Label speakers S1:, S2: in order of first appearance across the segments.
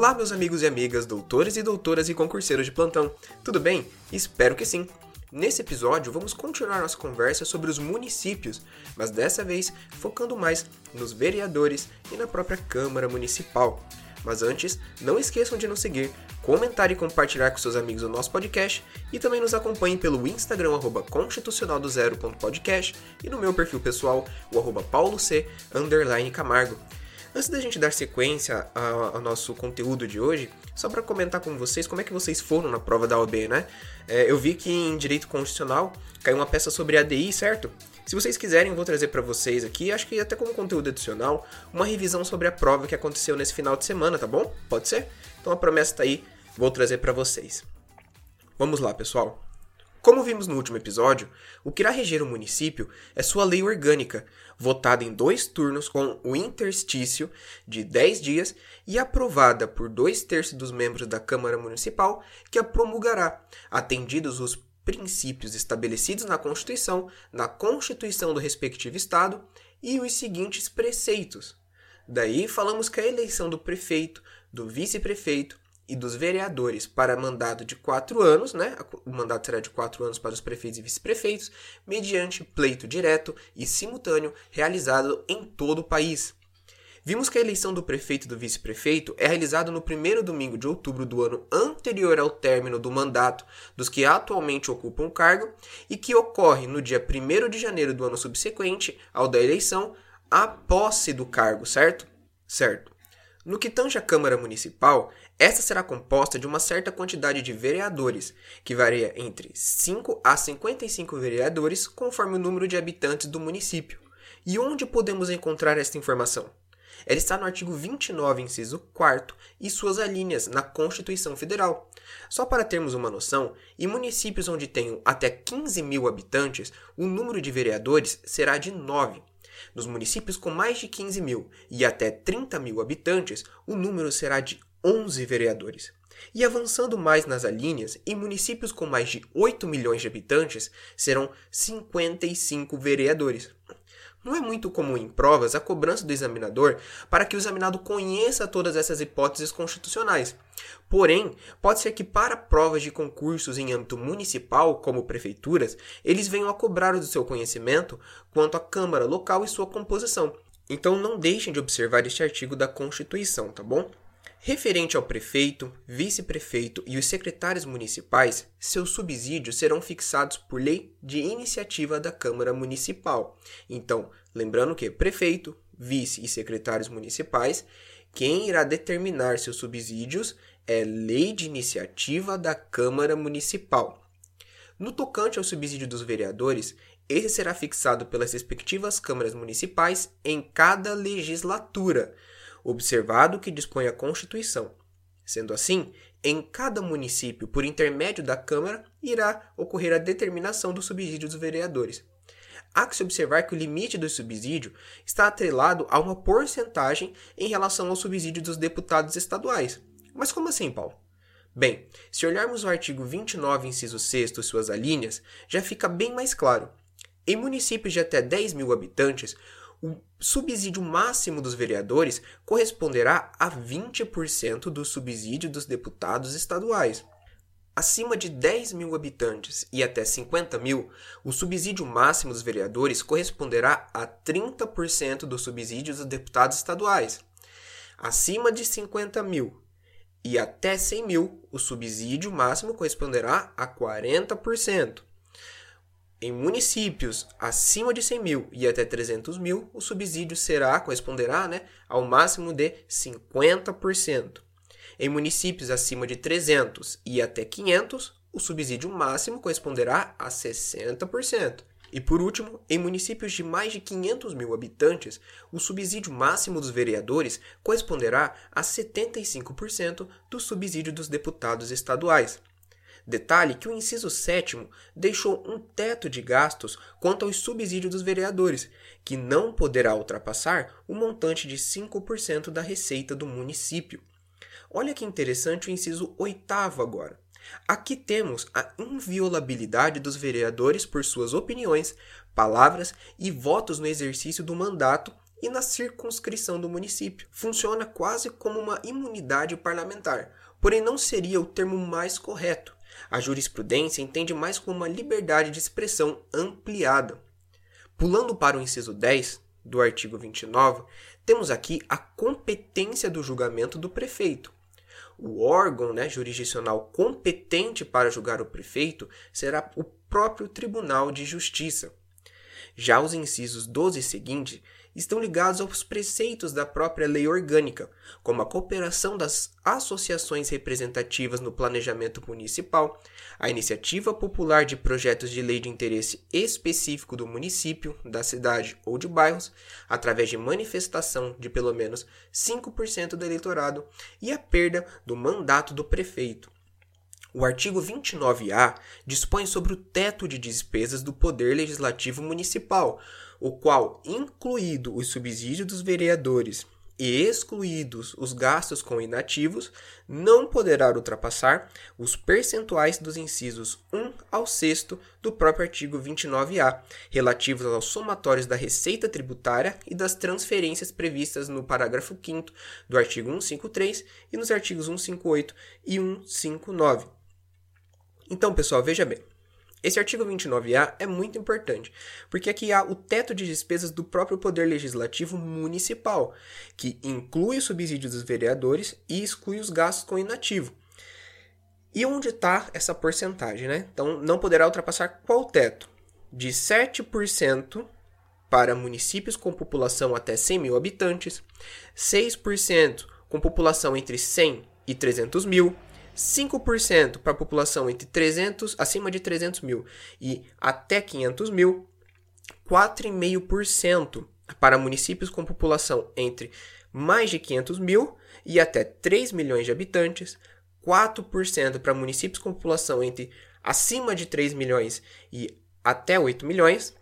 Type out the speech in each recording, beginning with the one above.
S1: Olá, meus amigos e amigas, doutores e doutoras e concurseiros de plantão. Tudo bem? Espero que sim. Nesse episódio, vamos continuar nossa conversa sobre os municípios, mas dessa vez focando mais nos vereadores e na própria Câmara Municipal. Mas antes, não esqueçam de nos seguir, comentar e compartilhar com seus amigos o nosso podcast e também nos acompanhem pelo Instagram constitucionaldozero.podcast e no meu perfil pessoal, o arroba pauloc, Camargo. Antes da gente dar sequência ao nosso conteúdo de hoje, só para comentar com vocês como é que vocês foram na prova da OAB, né? É, eu vi que em Direito Constitucional caiu uma peça sobre ADI, certo? Se vocês quiserem, vou trazer para vocês aqui, acho que até como conteúdo adicional, uma revisão sobre a prova que aconteceu nesse final de semana, tá bom? Pode ser? Então a promessa tá aí, vou trazer para vocês. Vamos lá, pessoal. Como vimos no último episódio, o que irá reger o município é sua lei orgânica, votada em dois turnos com o interstício de 10 dias e aprovada por dois terços dos membros da Câmara Municipal, que a promulgará, atendidos os princípios estabelecidos na Constituição, na Constituição do respectivo Estado e os seguintes preceitos. Daí falamos que a eleição do prefeito, do vice-prefeito, e dos vereadores para mandato de quatro anos, né? O mandato será de quatro anos para os prefeitos e vice-prefeitos, mediante pleito direto e simultâneo realizado em todo o país. Vimos que a eleição do prefeito e do vice-prefeito é realizada no primeiro domingo de outubro do ano anterior ao término do mandato dos que atualmente ocupam o cargo e que ocorre no dia 1 de janeiro do ano subsequente ao da eleição, a posse do cargo, certo? Certo. No que tange à Câmara Municipal, esta será composta de uma certa quantidade de vereadores, que varia entre 5 a 55 vereadores conforme o número de habitantes do município. E onde podemos encontrar esta informação? Ela está no artigo 29, inciso 4 e suas alíneas na Constituição Federal. Só para termos uma noção, em municípios onde tenham até 15 mil habitantes, o número de vereadores será de 9. Nos municípios com mais de 15 mil e até 30 mil habitantes, o número será de 11 vereadores. E avançando mais nas alíneas, em municípios com mais de 8 milhões de habitantes, serão 55 vereadores. Não é muito comum em provas a cobrança do examinador para que o examinado conheça todas essas hipóteses constitucionais. Porém, pode ser que para provas de concursos em âmbito municipal, como prefeituras, eles venham a cobrar o seu conhecimento quanto à Câmara local e sua composição. Então não deixem de observar este artigo da Constituição, tá bom? Referente ao prefeito, vice-prefeito e os secretários municipais, seus subsídios serão fixados por lei de iniciativa da Câmara Municipal. Então, lembrando que prefeito, vice e secretários municipais, quem irá determinar seus subsídios é lei de iniciativa da Câmara Municipal. No tocante ao subsídio dos vereadores, esse será fixado pelas respectivas câmaras municipais em cada legislatura observado o que dispõe a Constituição. Sendo assim, em cada município, por intermédio da Câmara, irá ocorrer a determinação do subsídio dos vereadores. Há que se observar que o limite do subsídio está atrelado a uma porcentagem em relação ao subsídio dos deputados estaduais. Mas como assim, Paulo? Bem, se olharmos o artigo 29, inciso 6 e suas alíneas, já fica bem mais claro. Em municípios de até 10 mil habitantes, o subsídio máximo dos vereadores corresponderá a 20% do subsídio dos deputados estaduais. Acima de 10 mil habitantes e até 50 mil, o subsídio máximo dos vereadores corresponderá a 30% do subsídio dos deputados estaduais. Acima de 50 mil e até 100 mil, o subsídio máximo corresponderá a 40%. Em municípios acima de 100 mil e até 300 mil, o subsídio será, corresponderá né, ao máximo de 50%. Em municípios acima de 300 e até 500, o subsídio máximo corresponderá a 60%. E por último, em municípios de mais de 500 mil habitantes, o subsídio máximo dos vereadores corresponderá a 75% do subsídio dos deputados estaduais. Detalhe que o inciso 7 deixou um teto de gastos quanto aos subsídios dos vereadores, que não poderá ultrapassar o montante de 5% da receita do município. Olha que interessante o inciso 8 agora. Aqui temos a inviolabilidade dos vereadores por suas opiniões, palavras e votos no exercício do mandato e na circunscrição do município. Funciona quase como uma imunidade parlamentar, porém não seria o termo mais correto. A jurisprudência entende mais como uma liberdade de expressão ampliada. Pulando para o inciso 10 do artigo 29, temos aqui a competência do julgamento do prefeito. O órgão né, jurisdicional competente para julgar o prefeito será o próprio Tribunal de Justiça. Já os incisos 12 e seguinte estão ligados aos preceitos da própria lei orgânica, como a cooperação das associações representativas no planejamento municipal, a iniciativa popular de projetos de lei de interesse específico do município, da cidade ou de bairros, através de manifestação de pelo menos 5% do eleitorado, e a perda do mandato do prefeito. O artigo 29A dispõe sobre o teto de despesas do Poder Legislativo Municipal, o qual, incluído os subsídios dos vereadores e excluídos os gastos com inativos, não poderá ultrapassar os percentuais dos incisos 1 ao 6 do próprio artigo 29A, relativos aos somatórios da receita tributária e das transferências previstas no parágrafo 5 do artigo 153 e nos artigos 158 e 159. Então, pessoal, veja bem. Esse artigo 29A é muito importante, porque aqui há o teto de despesas do próprio Poder Legislativo Municipal, que inclui o subsídio dos vereadores e exclui os gastos com inativo. E onde está essa porcentagem, né? Então, não poderá ultrapassar qual teto? De 7% para municípios com população até 100 mil habitantes, 6% com população entre 100 e 300 mil, 5% para a população entre 300, acima de 300 mil e até 500 mil, 4,5% para municípios com população entre mais de 500 mil e até 3 milhões de habitantes, 4% para municípios com população entre acima de 3 milhões e até 8 milhões,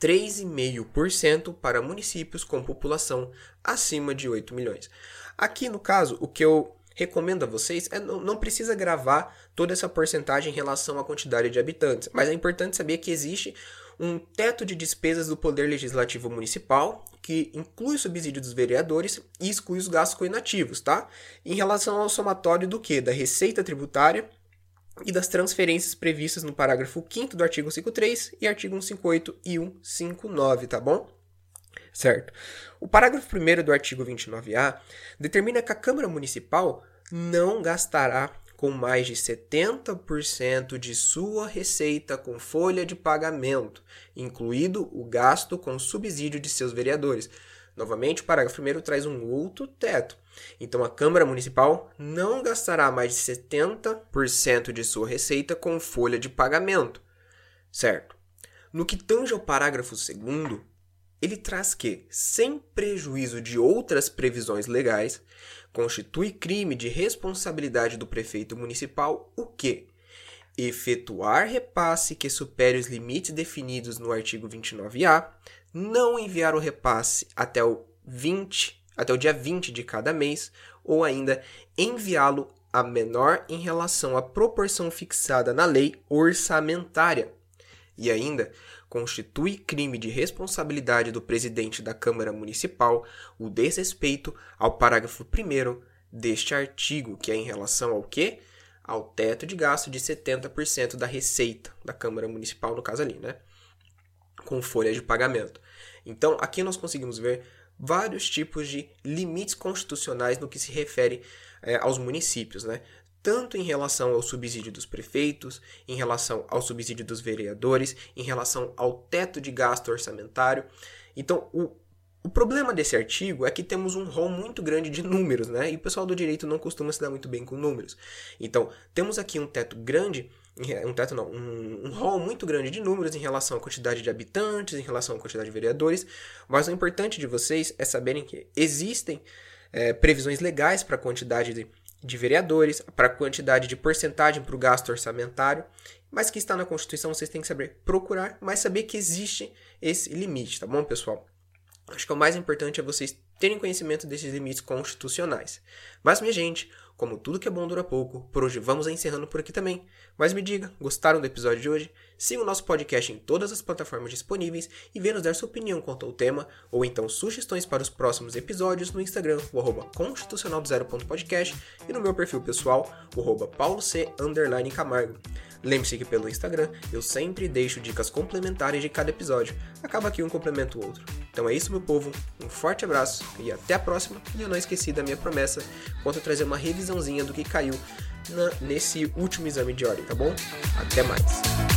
S1: 3,5% para municípios com população acima de 8 milhões. Aqui no caso, o que eu recomendo a vocês é não, não precisa gravar toda essa porcentagem em relação à quantidade de habitantes, mas é importante saber que existe um teto de despesas do Poder Legislativo Municipal, que inclui o subsídio dos vereadores e exclui os gastos com inativos, tá? Em relação ao somatório do que? Da receita tributária e das transferências previstas no parágrafo 5 do artigo 53 e artigo 158 e 159, tá bom? Certo. O parágrafo 1 do artigo 29A determina que a Câmara Municipal não gastará com mais de 70% de sua receita com folha de pagamento, incluído o gasto com subsídio de seus vereadores. Novamente, o parágrafo 1 traz um outro teto. Então, a Câmara Municipal não gastará mais de 70% de sua receita com folha de pagamento. Certo? No que tange ao parágrafo 2, ele traz que, sem prejuízo de outras previsões legais, constitui crime de responsabilidade do prefeito municipal o que? Efetuar repasse que supere os limites definidos no artigo 29A, não enviar o repasse até o 20, até o dia 20 de cada mês, ou ainda enviá-lo a menor em relação à proporção fixada na lei orçamentária. E ainda constitui crime de responsabilidade do presidente da Câmara Municipal o desrespeito ao parágrafo 1 deste artigo, que é em relação ao quê? Ao teto de gasto de 70% da receita da Câmara Municipal, no caso ali, né? Com folha de pagamento. Então, aqui nós conseguimos ver vários tipos de limites constitucionais no que se refere é, aos municípios, né? Tanto em relação ao subsídio dos prefeitos, em relação ao subsídio dos vereadores, em relação ao teto de gasto orçamentário. Então, o, o problema desse artigo é que temos um rol muito grande de números, né? E o pessoal do direito não costuma se dar muito bem com números. Então, temos aqui um teto grande, um teto não, um, um rol muito grande de números em relação à quantidade de habitantes, em relação à quantidade de vereadores, mas o importante de vocês é saberem que existem é, previsões legais para a quantidade de de vereadores, para a quantidade de porcentagem para o gasto orçamentário, mas que está na Constituição, vocês têm que saber procurar, mas saber que existe esse limite, tá bom, pessoal? Acho que o mais importante é vocês terem conhecimento desses limites constitucionais. Mas, minha gente, como tudo que é bom dura pouco, por hoje vamos encerrando por aqui também. Mas me diga, gostaram do episódio de hoje? Siga o nosso podcast em todas as plataformas disponíveis e venha nos dar sua opinião quanto ao tema, ou então sugestões para os próximos episódios no Instagram, o arroba constitucional.0.podcast e no meu perfil pessoal, o arroba pauloc_camargo. Lembre-se que pelo Instagram eu sempre deixo dicas complementares de cada episódio. Acaba aqui um complemento o outro. Então é isso, meu povo. Um forte abraço e até a próxima. E eu não esqueci da minha promessa quanto a trazer uma revisãozinha do que caiu na, nesse último exame de ordem, tá bom? Até mais.